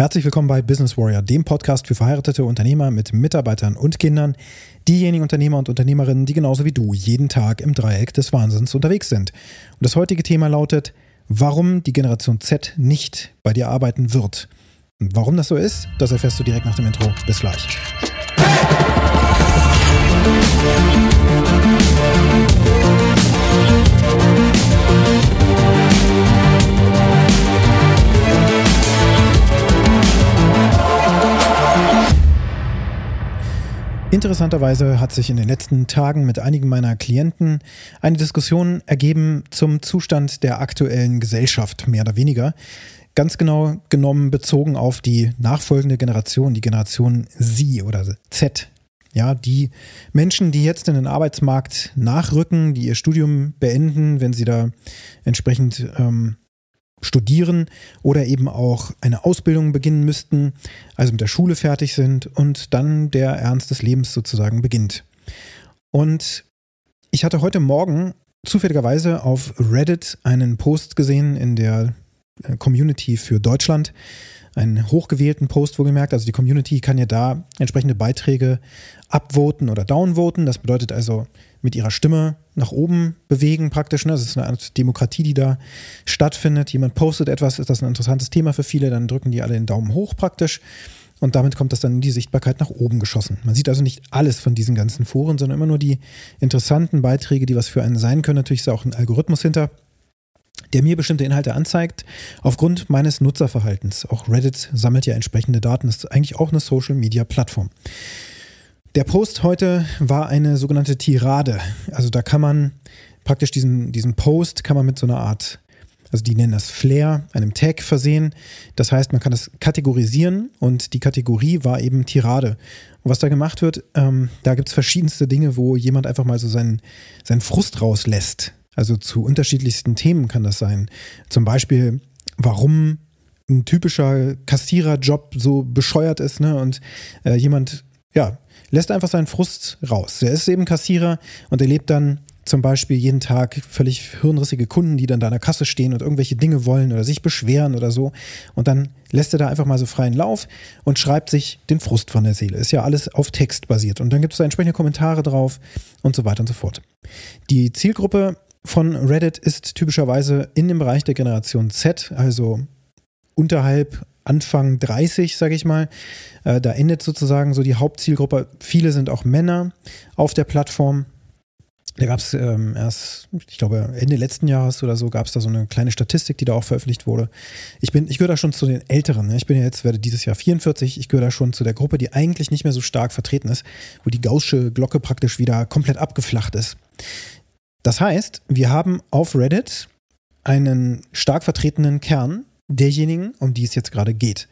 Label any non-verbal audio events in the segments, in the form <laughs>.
Herzlich willkommen bei Business Warrior, dem Podcast für verheiratete Unternehmer mit Mitarbeitern und Kindern, diejenigen Unternehmer und Unternehmerinnen, die genauso wie du jeden Tag im Dreieck des Wahnsinns unterwegs sind. Und das heutige Thema lautet, warum die Generation Z nicht bei dir arbeiten wird. Und warum das so ist, das erfährst du direkt nach dem Intro. Bis gleich. Interessanterweise hat sich in den letzten Tagen mit einigen meiner Klienten eine Diskussion ergeben zum Zustand der aktuellen Gesellschaft, mehr oder weniger. Ganz genau genommen bezogen auf die nachfolgende Generation, die Generation Z oder Z. Ja, die Menschen, die jetzt in den Arbeitsmarkt nachrücken, die ihr Studium beenden, wenn sie da entsprechend ähm, studieren oder eben auch eine Ausbildung beginnen müssten, also mit der Schule fertig sind und dann der Ernst des Lebens sozusagen beginnt. Und ich hatte heute Morgen zufälligerweise auf Reddit einen Post gesehen in der äh, Community für Deutschland, einen hochgewählten Post wohlgemerkt. Also die Community kann ja da entsprechende Beiträge upvoten oder downvoten. Das bedeutet also mit ihrer Stimme nach oben bewegen praktisch. Ne? Das ist eine Art Demokratie, die da stattfindet. Jemand postet etwas, ist das ein interessantes Thema für viele, dann drücken die alle den Daumen hoch praktisch. Und damit kommt das dann in die Sichtbarkeit nach oben geschossen. Man sieht also nicht alles von diesen ganzen Foren, sondern immer nur die interessanten Beiträge, die was für einen sein können. Natürlich ist da auch ein Algorithmus hinter, der mir bestimmte Inhalte anzeigt, aufgrund meines Nutzerverhaltens. Auch Reddit sammelt ja entsprechende Daten, das ist eigentlich auch eine Social-Media-Plattform. Der Post heute war eine sogenannte Tirade. Also da kann man praktisch diesen, diesen Post kann man mit so einer Art, also die nennen das Flair, einem Tag versehen. Das heißt, man kann das kategorisieren und die Kategorie war eben Tirade. Und was da gemacht wird, ähm, da gibt es verschiedenste Dinge, wo jemand einfach mal so seinen, seinen Frust rauslässt. Also zu unterschiedlichsten Themen kann das sein. Zum Beispiel, warum ein typischer Kassiererjob so bescheuert ist, ne? Und äh, jemand, ja, lässt einfach seinen Frust raus. Er ist eben Kassierer und erlebt dann zum Beispiel jeden Tag völlig hirnrissige Kunden, die dann da an der Kasse stehen und irgendwelche Dinge wollen oder sich beschweren oder so. Und dann lässt er da einfach mal so freien Lauf und schreibt sich den Frust von der Seele. Ist ja alles auf Text basiert. Und dann gibt es da entsprechende Kommentare drauf und so weiter und so fort. Die Zielgruppe von Reddit ist typischerweise in dem Bereich der Generation Z, also unterhalb Anfang 30, sage ich mal. Äh, da endet sozusagen so die Hauptzielgruppe. Viele sind auch Männer auf der Plattform. Da gab es ähm, erst, ich glaube, Ende letzten Jahres oder so, gab es da so eine kleine Statistik, die da auch veröffentlicht wurde. Ich bin, ich gehöre da schon zu den Älteren. Ne? Ich bin ja jetzt, werde dieses Jahr 44. Ich gehöre da schon zu der Gruppe, die eigentlich nicht mehr so stark vertreten ist, wo die gaussche Glocke praktisch wieder komplett abgeflacht ist. Das heißt, wir haben auf Reddit einen stark vertretenen Kern, derjenigen, um die es jetzt gerade geht.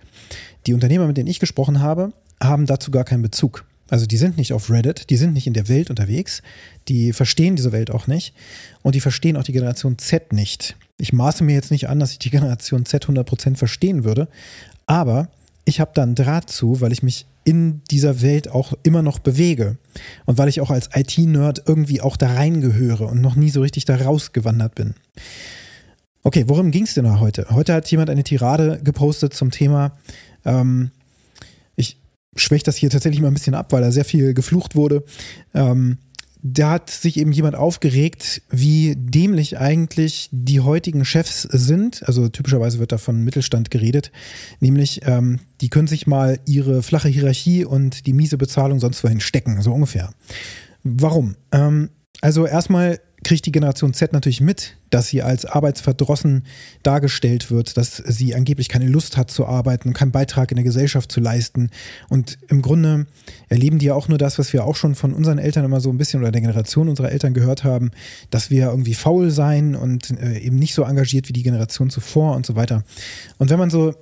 Die Unternehmer, mit denen ich gesprochen habe, haben dazu gar keinen Bezug. Also die sind nicht auf Reddit, die sind nicht in der Welt unterwegs, die verstehen diese Welt auch nicht und die verstehen auch die Generation Z nicht. Ich maße mir jetzt nicht an, dass ich die Generation Z 100% verstehen würde, aber ich habe da einen Draht zu, weil ich mich in dieser Welt auch immer noch bewege und weil ich auch als IT-Nerd irgendwie auch da reingehöre und noch nie so richtig da rausgewandert bin. Okay, worum ging es denn da heute? Heute hat jemand eine Tirade gepostet zum Thema, ähm, ich schwäche das hier tatsächlich mal ein bisschen ab, weil da sehr viel geflucht wurde. Ähm, da hat sich eben jemand aufgeregt, wie dämlich eigentlich die heutigen Chefs sind. Also typischerweise wird da von Mittelstand geredet. Nämlich, ähm, die können sich mal ihre flache Hierarchie und die miese Bezahlung sonst wohin stecken, so ungefähr. Warum? Ähm, also erstmal kriegt die Generation Z natürlich mit, dass sie als arbeitsverdrossen dargestellt wird, dass sie angeblich keine Lust hat zu arbeiten und keinen Beitrag in der Gesellschaft zu leisten. Und im Grunde erleben die ja auch nur das, was wir auch schon von unseren Eltern immer so ein bisschen oder der Generation unserer Eltern gehört haben, dass wir irgendwie faul sein und äh, eben nicht so engagiert wie die Generation zuvor und so weiter. Und wenn man so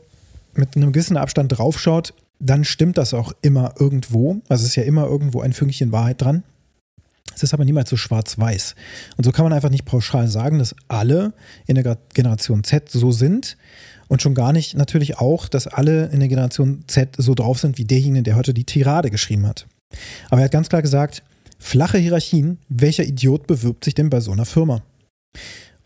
mit einem gewissen Abstand draufschaut, dann stimmt das auch immer irgendwo. Also es ist ja immer irgendwo ein Fünkchen Wahrheit dran. Es ist aber niemals so schwarz-weiß. Und so kann man einfach nicht pauschal sagen, dass alle in der Generation Z so sind und schon gar nicht natürlich auch, dass alle in der Generation Z so drauf sind wie derjenige, der heute die Tirade geschrieben hat. Aber er hat ganz klar gesagt, flache Hierarchien, welcher Idiot bewirbt sich denn bei so einer Firma?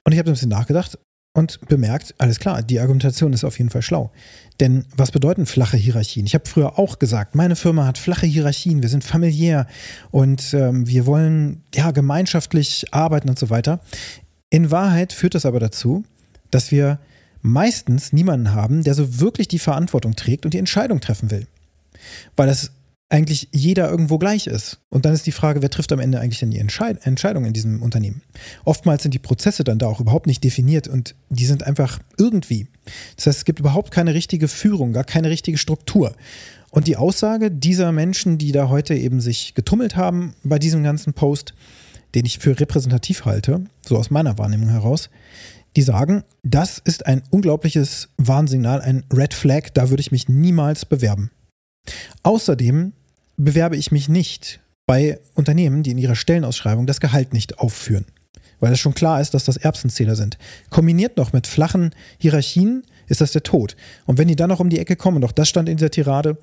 Und ich habe ein bisschen nachgedacht und bemerkt, alles klar, die Argumentation ist auf jeden Fall schlau. Denn was bedeuten flache Hierarchien? Ich habe früher auch gesagt, meine Firma hat flache Hierarchien, wir sind familiär und ähm, wir wollen ja gemeinschaftlich arbeiten und so weiter. In Wahrheit führt das aber dazu, dass wir meistens niemanden haben, der so wirklich die Verantwortung trägt und die Entscheidung treffen will. Weil das eigentlich jeder irgendwo gleich ist. Und dann ist die Frage, wer trifft am Ende eigentlich denn die Entscheid Entscheidung in diesem Unternehmen? Oftmals sind die Prozesse dann da auch überhaupt nicht definiert und die sind einfach irgendwie. Das heißt, es gibt überhaupt keine richtige Führung, gar keine richtige Struktur. Und die Aussage dieser Menschen, die da heute eben sich getummelt haben bei diesem ganzen Post, den ich für repräsentativ halte, so aus meiner Wahrnehmung heraus, die sagen, das ist ein unglaubliches Warnsignal, ein Red Flag, da würde ich mich niemals bewerben. Außerdem bewerbe ich mich nicht bei Unternehmen, die in ihrer Stellenausschreibung das Gehalt nicht aufführen. Weil es schon klar ist, dass das Erbsenzähler sind. Kombiniert noch mit flachen Hierarchien ist das der Tod. Und wenn die dann noch um die Ecke kommen, doch das stand in dieser Tirade,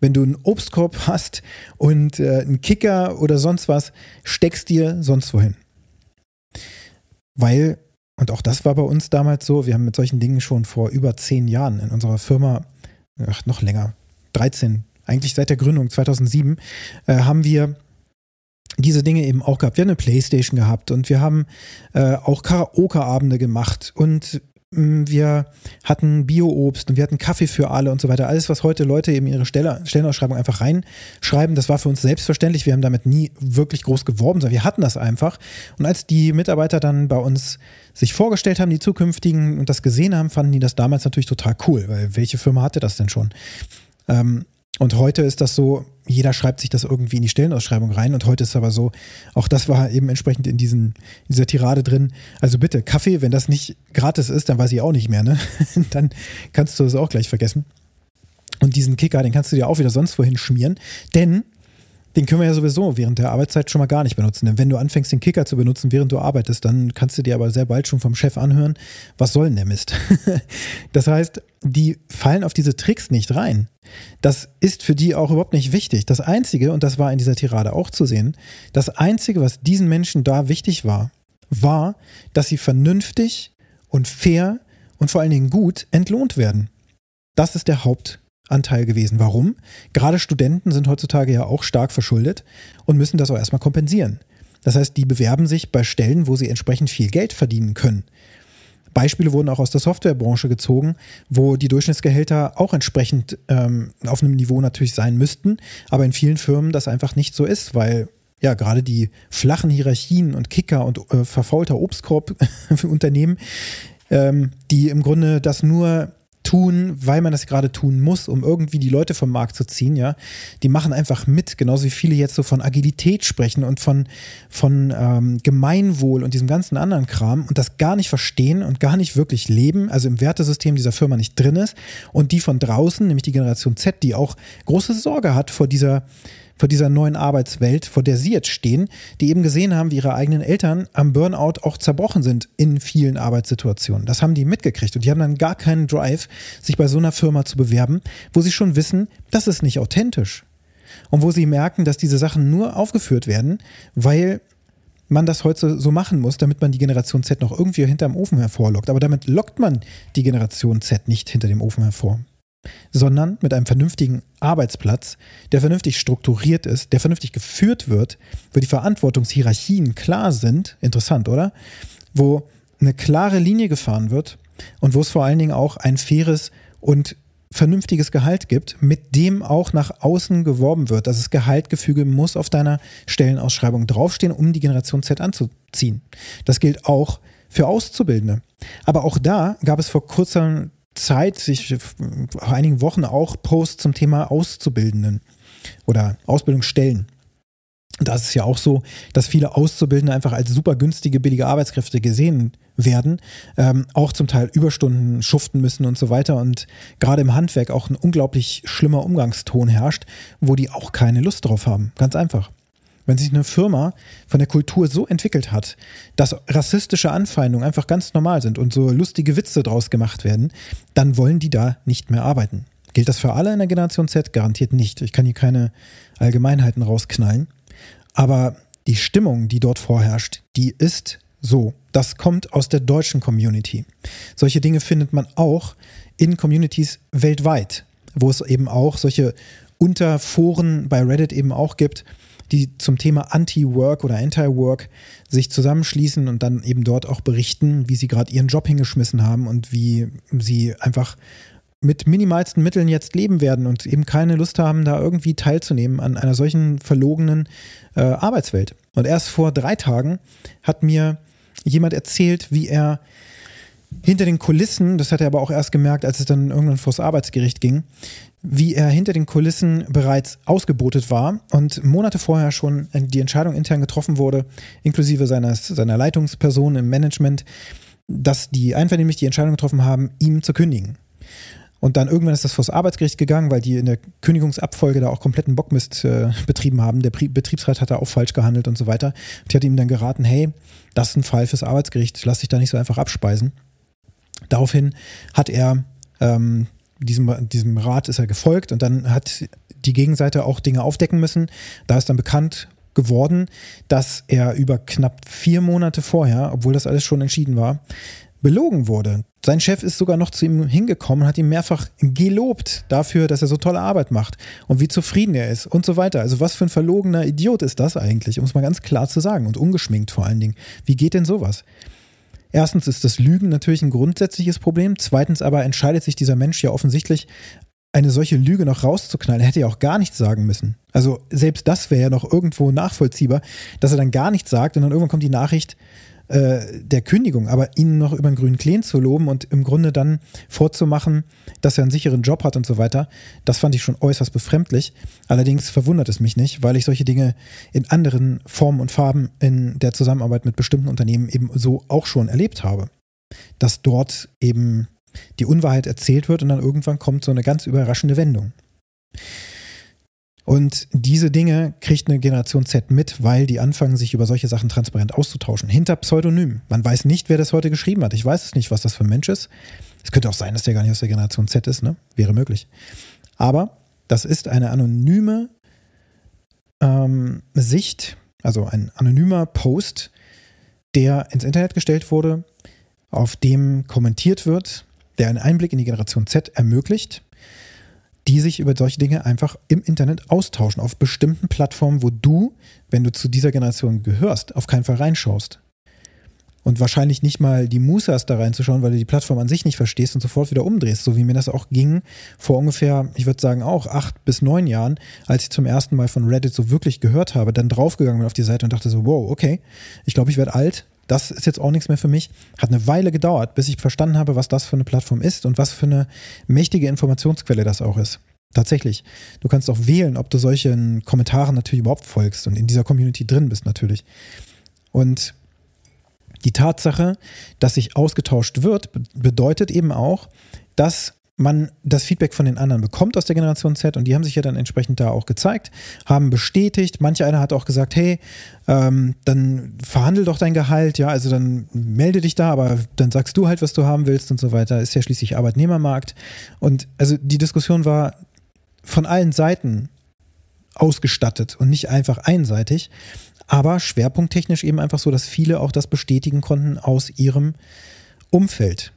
wenn du einen Obstkorb hast und äh, einen Kicker oder sonst was, steckst dir sonst wohin. Weil, und auch das war bei uns damals so, wir haben mit solchen Dingen schon vor über zehn Jahren in unserer Firma, ach, noch länger, 13, eigentlich seit der Gründung 2007, äh, haben wir diese Dinge eben auch gehabt. Wir haben eine Playstation gehabt und wir haben äh, auch Karaoke-Abende gemacht und mm, wir hatten Bio-Obst und wir hatten Kaffee für alle und so weiter. Alles, was heute Leute eben ihre Stelle, Stellenausschreibung einfach reinschreiben, das war für uns selbstverständlich. Wir haben damit nie wirklich groß geworben, sondern wir hatten das einfach. Und als die Mitarbeiter dann bei uns sich vorgestellt haben, die zukünftigen und das gesehen haben, fanden die das damals natürlich total cool, weil welche Firma hatte das denn schon? Ähm, und heute ist das so, jeder schreibt sich das irgendwie in die Stellenausschreibung rein. Und heute ist aber so, auch das war eben entsprechend in, diesen, in dieser Tirade drin. Also bitte, Kaffee, wenn das nicht gratis ist, dann weiß ich auch nicht mehr. Ne? <laughs> dann kannst du das auch gleich vergessen. Und diesen Kicker, den kannst du dir auch wieder sonst wohin schmieren. Denn den können wir ja sowieso während der Arbeitszeit schon mal gar nicht benutzen. Denn wenn du anfängst, den Kicker zu benutzen, während du arbeitest, dann kannst du dir aber sehr bald schon vom Chef anhören, was soll denn der Mist? <laughs> das heißt, die fallen auf diese Tricks nicht rein. Das ist für die auch überhaupt nicht wichtig. Das Einzige, und das war in dieser Tirade auch zu sehen, das Einzige, was diesen Menschen da wichtig war, war, dass sie vernünftig und fair und vor allen Dingen gut entlohnt werden. Das ist der Haupt Anteil gewesen. Warum? Gerade Studenten sind heutzutage ja auch stark verschuldet und müssen das auch erstmal kompensieren. Das heißt, die bewerben sich bei Stellen, wo sie entsprechend viel Geld verdienen können. Beispiele wurden auch aus der Softwarebranche gezogen, wo die Durchschnittsgehälter auch entsprechend ähm, auf einem Niveau natürlich sein müssten, aber in vielen Firmen das einfach nicht so ist, weil ja gerade die flachen Hierarchien und Kicker und äh, verfaulter Obstkorb für Unternehmen, ähm, die im Grunde das nur tun, weil man das gerade tun muss, um irgendwie die Leute vom Markt zu ziehen, ja. Die machen einfach mit, genauso wie viele jetzt so von Agilität sprechen und von, von ähm, Gemeinwohl und diesem ganzen anderen Kram und das gar nicht verstehen und gar nicht wirklich leben, also im Wertesystem dieser Firma nicht drin ist und die von draußen, nämlich die Generation Z, die auch große Sorge hat vor dieser vor dieser neuen Arbeitswelt, vor der sie jetzt stehen, die eben gesehen haben, wie ihre eigenen Eltern am Burnout auch zerbrochen sind in vielen Arbeitssituationen. Das haben die mitgekriegt und die haben dann gar keinen Drive, sich bei so einer Firma zu bewerben, wo sie schon wissen, das ist nicht authentisch. Und wo sie merken, dass diese Sachen nur aufgeführt werden, weil man das heute so machen muss, damit man die Generation Z noch irgendwie hinterm Ofen hervorlockt. Aber damit lockt man die Generation Z nicht hinter dem Ofen hervor sondern mit einem vernünftigen Arbeitsplatz, der vernünftig strukturiert ist, der vernünftig geführt wird, wo die Verantwortungshierarchien klar sind, interessant, oder? Wo eine klare Linie gefahren wird und wo es vor allen Dingen auch ein faires und vernünftiges Gehalt gibt, mit dem auch nach außen geworben wird. Also das Gehaltgefüge muss auf deiner Stellenausschreibung draufstehen, um die Generation Z anzuziehen. Das gilt auch für Auszubildende. Aber auch da gab es vor kurzem Zeit, sich vor einigen Wochen auch Posts zum Thema Auszubildenden oder Ausbildungsstellen. Da ist es ja auch so, dass viele Auszubildende einfach als super günstige, billige Arbeitskräfte gesehen werden, ähm, auch zum Teil Überstunden schuften müssen und so weiter. Und gerade im Handwerk auch ein unglaublich schlimmer Umgangston herrscht, wo die auch keine Lust drauf haben. Ganz einfach. Wenn sich eine Firma von der Kultur so entwickelt hat, dass rassistische Anfeindungen einfach ganz normal sind und so lustige Witze draus gemacht werden, dann wollen die da nicht mehr arbeiten. Gilt das für alle in der Generation Z? Garantiert nicht. Ich kann hier keine Allgemeinheiten rausknallen. Aber die Stimmung, die dort vorherrscht, die ist So, das kommt aus der deutschen Community. Solche Dinge findet man auch in Communities weltweit, wo es eben auch solche Unterforen bei Reddit eben auch gibt, die zum Thema Anti-Work oder Anti-Work sich zusammenschließen und dann eben dort auch berichten, wie sie gerade ihren Job hingeschmissen haben und wie sie einfach mit minimalsten Mitteln jetzt leben werden und eben keine Lust haben, da irgendwie teilzunehmen an einer solchen verlogenen äh, Arbeitswelt. Und erst vor drei Tagen hat mir jemand erzählt, wie er hinter den Kulissen, das hat er aber auch erst gemerkt, als es dann irgendwann vors Arbeitsgericht ging, wie er hinter den Kulissen bereits ausgebotet war und Monate vorher schon die Entscheidung intern getroffen wurde, inklusive seines, seiner Leitungsperson im Management, dass die einvernehmlich die Entscheidung getroffen haben, ihm zu kündigen. Und dann irgendwann ist das vors Arbeitsgericht gegangen, weil die in der Kündigungsabfolge da auch kompletten Bockmist äh, betrieben haben. Der Pri Betriebsrat hat da auch falsch gehandelt und so weiter. Und die hat ihm dann geraten, hey, das ist ein Fall fürs Arbeitsgericht, lass dich da nicht so einfach abspeisen. Daraufhin hat er ähm, diesem, diesem Rat ist er gefolgt und dann hat die Gegenseite auch Dinge aufdecken müssen. Da ist dann bekannt geworden, dass er über knapp vier Monate vorher, obwohl das alles schon entschieden war, belogen wurde. Sein Chef ist sogar noch zu ihm hingekommen und hat ihn mehrfach gelobt dafür, dass er so tolle Arbeit macht und wie zufrieden er ist und so weiter. Also was für ein verlogener Idiot ist das eigentlich, um es mal ganz klar zu sagen und ungeschminkt vor allen Dingen. Wie geht denn sowas? Erstens ist das Lügen natürlich ein grundsätzliches Problem. Zweitens aber entscheidet sich dieser Mensch ja offensichtlich, eine solche Lüge noch rauszuknallen. Er hätte ja auch gar nichts sagen müssen. Also selbst das wäre ja noch irgendwo nachvollziehbar, dass er dann gar nichts sagt und dann irgendwann kommt die Nachricht, äh, der Kündigung, aber ihn noch über den grünen Kleen zu loben und im Grunde dann vorzumachen, dass er einen sicheren Job hat und so weiter, das fand ich schon äußerst befremdlich. Allerdings verwundert es mich nicht, weil ich solche Dinge in anderen Formen und Farben in der Zusammenarbeit mit bestimmten Unternehmen eben so auch schon erlebt habe. Dass dort eben die Unwahrheit erzählt wird und dann irgendwann kommt so eine ganz überraschende Wendung. Und diese Dinge kriegt eine Generation Z mit, weil die anfangen, sich über solche Sachen transparent auszutauschen. Hinter Pseudonym. Man weiß nicht, wer das heute geschrieben hat. Ich weiß es nicht, was das für ein Mensch ist. Es könnte auch sein, dass der gar nicht aus der Generation Z ist, ne? Wäre möglich. Aber das ist eine anonyme ähm, Sicht, also ein anonymer Post, der ins Internet gestellt wurde, auf dem kommentiert wird, der einen Einblick in die Generation Z ermöglicht die sich über solche Dinge einfach im Internet austauschen, auf bestimmten Plattformen, wo du, wenn du zu dieser Generation gehörst, auf keinen Fall reinschaust. Und wahrscheinlich nicht mal die Muße hast, da reinzuschauen, weil du die Plattform an sich nicht verstehst und sofort wieder umdrehst, so wie mir das auch ging vor ungefähr, ich würde sagen auch acht bis neun Jahren, als ich zum ersten Mal von Reddit so wirklich gehört habe, dann draufgegangen bin auf die Seite und dachte so, wow, okay, ich glaube, ich werde alt, das ist jetzt auch nichts mehr für mich. Hat eine Weile gedauert, bis ich verstanden habe, was das für eine Plattform ist und was für eine mächtige Informationsquelle das auch ist. Tatsächlich. Du kannst auch wählen, ob du solchen Kommentaren natürlich überhaupt folgst und in dieser Community drin bist natürlich. Und die Tatsache, dass sich ausgetauscht wird, bedeutet eben auch, dass man das Feedback von den anderen bekommt aus der Generation Z und die haben sich ja dann entsprechend da auch gezeigt, haben bestätigt. Manche einer hat auch gesagt, hey, ähm, dann verhandel doch dein Gehalt, ja, also dann melde dich da, aber dann sagst du halt, was du haben willst und so weiter. Ist ja schließlich Arbeitnehmermarkt. Und also die Diskussion war von allen Seiten ausgestattet und nicht einfach einseitig, aber schwerpunkttechnisch eben einfach so, dass viele auch das bestätigen konnten aus ihrem Umfeld.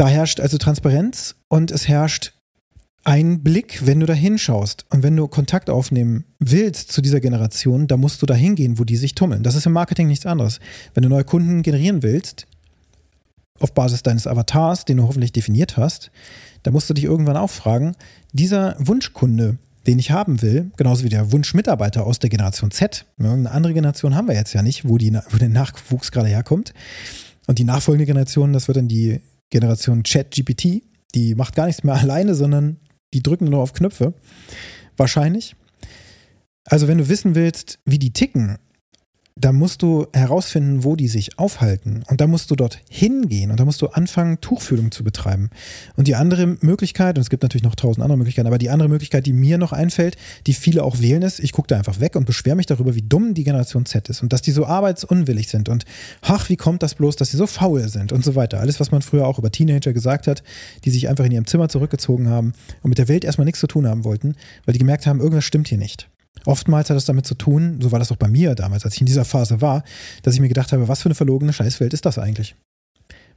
Da herrscht also Transparenz und es herrscht ein Blick, wenn du da hinschaust und wenn du Kontakt aufnehmen willst zu dieser Generation, da musst du da hingehen, wo die sich tummeln. Das ist im Marketing nichts anderes. Wenn du neue Kunden generieren willst, auf Basis deines Avatars, den du hoffentlich definiert hast, da musst du dich irgendwann auch fragen, dieser Wunschkunde, den ich haben will, genauso wie der Wunschmitarbeiter aus der Generation Z, irgendeine andere Generation haben wir jetzt ja nicht, wo, die, wo der Nachwuchs gerade herkommt. Und die nachfolgende Generation, das wird dann die Generation Chat-GPT, die macht gar nichts mehr <laughs> alleine, sondern die drücken nur auf Knöpfe. Wahrscheinlich. Also, wenn du wissen willst, wie die ticken, da musst du herausfinden, wo die sich aufhalten. Und da musst du dort hingehen und da musst du anfangen, Tuchfühlung zu betreiben. Und die andere Möglichkeit, und es gibt natürlich noch tausend andere Möglichkeiten, aber die andere Möglichkeit, die mir noch einfällt, die viele auch wählen, ist, ich gucke da einfach weg und beschwere mich darüber, wie dumm die Generation Z ist und dass die so arbeitsunwillig sind und ach, wie kommt das bloß, dass sie so faul sind und so weiter. Alles, was man früher auch über Teenager gesagt hat, die sich einfach in ihrem Zimmer zurückgezogen haben und mit der Welt erstmal nichts zu tun haben wollten, weil die gemerkt haben, irgendwas stimmt hier nicht. Oftmals hat es damit zu tun, so war das auch bei mir damals, als ich in dieser Phase war, dass ich mir gedacht habe, was für eine verlogene Scheißwelt ist das eigentlich?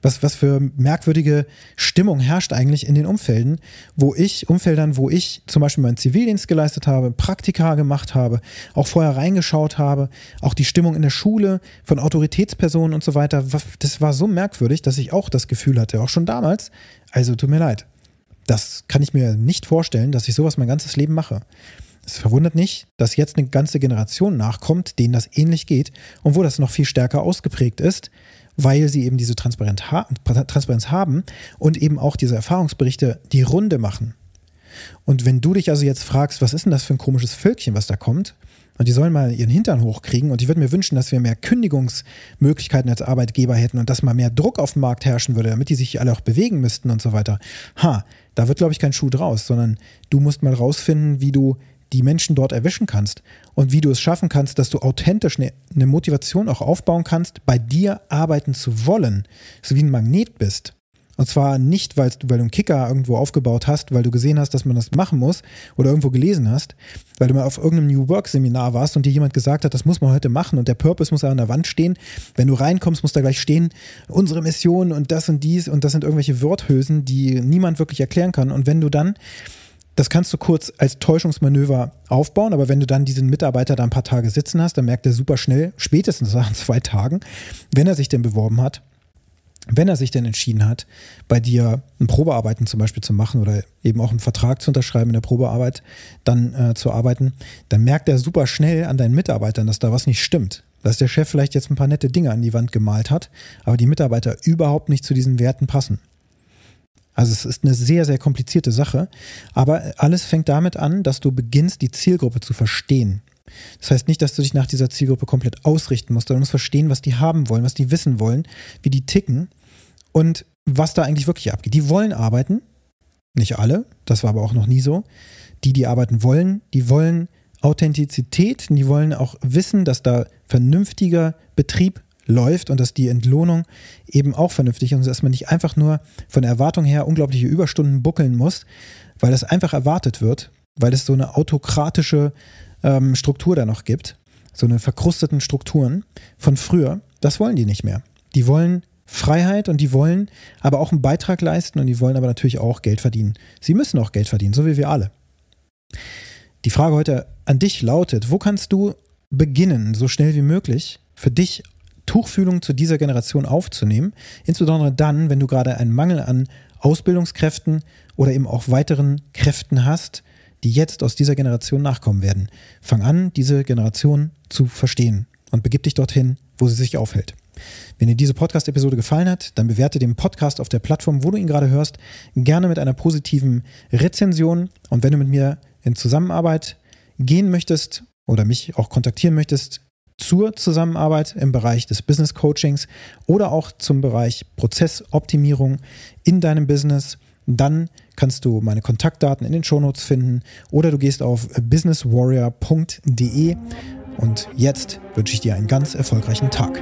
Was, was für merkwürdige Stimmung herrscht eigentlich in den Umfelden, wo ich, Umfeldern, wo ich zum Beispiel meinen Zivildienst geleistet habe, Praktika gemacht habe, auch vorher reingeschaut habe, auch die Stimmung in der Schule von Autoritätspersonen und so weiter. Das war so merkwürdig, dass ich auch das Gefühl hatte, auch schon damals, also tut mir leid. Das kann ich mir nicht vorstellen, dass ich sowas mein ganzes Leben mache. Es verwundert nicht, dass jetzt eine ganze Generation nachkommt, denen das ähnlich geht und wo das noch viel stärker ausgeprägt ist, weil sie eben diese Transparenz, ha Transparenz haben und eben auch diese Erfahrungsberichte die Runde machen. Und wenn du dich also jetzt fragst, was ist denn das für ein komisches Völkchen, was da kommt, und die sollen mal ihren Hintern hochkriegen und ich würde mir wünschen, dass wir mehr Kündigungsmöglichkeiten als Arbeitgeber hätten und dass mal mehr Druck auf dem Markt herrschen würde, damit die sich alle auch bewegen müssten und so weiter. Ha, da wird, glaube ich, kein Schuh draus, sondern du musst mal rausfinden, wie du die Menschen dort erwischen kannst und wie du es schaffen kannst, dass du authentisch eine, eine Motivation auch aufbauen kannst, bei dir arbeiten zu wollen, so wie ein Magnet bist. Und zwar nicht, weil du, weil du einen Kicker irgendwo aufgebaut hast, weil du gesehen hast, dass man das machen muss oder irgendwo gelesen hast, weil du mal auf irgendeinem New Work Seminar warst und dir jemand gesagt hat, das muss man heute machen und der Purpose muss an der Wand stehen. Wenn du reinkommst, muss da gleich stehen, unsere Mission und das und dies und das sind irgendwelche Worthülsen, die niemand wirklich erklären kann. Und wenn du dann das kannst du kurz als Täuschungsmanöver aufbauen, aber wenn du dann diesen Mitarbeiter da ein paar Tage sitzen hast, dann merkt er super schnell, spätestens nach <laughs> zwei Tagen, wenn er sich denn beworben hat, wenn er sich denn entschieden hat, bei dir ein Probearbeiten zum Beispiel zu machen oder eben auch einen Vertrag zu unterschreiben in der Probearbeit, dann äh, zu arbeiten, dann merkt er super schnell an deinen Mitarbeitern, dass da was nicht stimmt. Dass der Chef vielleicht jetzt ein paar nette Dinge an die Wand gemalt hat, aber die Mitarbeiter überhaupt nicht zu diesen Werten passen. Also es ist eine sehr, sehr komplizierte Sache. Aber alles fängt damit an, dass du beginnst, die Zielgruppe zu verstehen. Das heißt nicht, dass du dich nach dieser Zielgruppe komplett ausrichten musst, sondern du musst verstehen, was die haben wollen, was die wissen wollen, wie die ticken und was da eigentlich wirklich abgeht. Die wollen arbeiten, nicht alle, das war aber auch noch nie so. Die, die arbeiten wollen, die wollen Authentizität, die wollen auch wissen, dass da vernünftiger Betrieb läuft und dass die Entlohnung eben auch vernünftig ist und dass man nicht einfach nur von der Erwartung her unglaubliche Überstunden buckeln muss, weil das einfach erwartet wird, weil es so eine autokratische ähm, Struktur da noch gibt, so eine verkrusteten Strukturen von früher. Das wollen die nicht mehr. Die wollen Freiheit und die wollen aber auch einen Beitrag leisten und die wollen aber natürlich auch Geld verdienen. Sie müssen auch Geld verdienen, so wie wir alle. Die Frage heute an dich lautet, wo kannst du beginnen, so schnell wie möglich, für dich Tuchfühlung zu dieser Generation aufzunehmen, insbesondere dann, wenn du gerade einen Mangel an Ausbildungskräften oder eben auch weiteren Kräften hast, die jetzt aus dieser Generation nachkommen werden. Fang an, diese Generation zu verstehen und begib dich dorthin, wo sie sich aufhält. Wenn dir diese Podcast-Episode gefallen hat, dann bewerte den Podcast auf der Plattform, wo du ihn gerade hörst, gerne mit einer positiven Rezension. Und wenn du mit mir in Zusammenarbeit gehen möchtest oder mich auch kontaktieren möchtest, zur Zusammenarbeit im Bereich des Business Coachings oder auch zum Bereich Prozessoptimierung in deinem Business, dann kannst du meine Kontaktdaten in den Shownotes finden oder du gehst auf businesswarrior.de und jetzt wünsche ich dir einen ganz erfolgreichen Tag.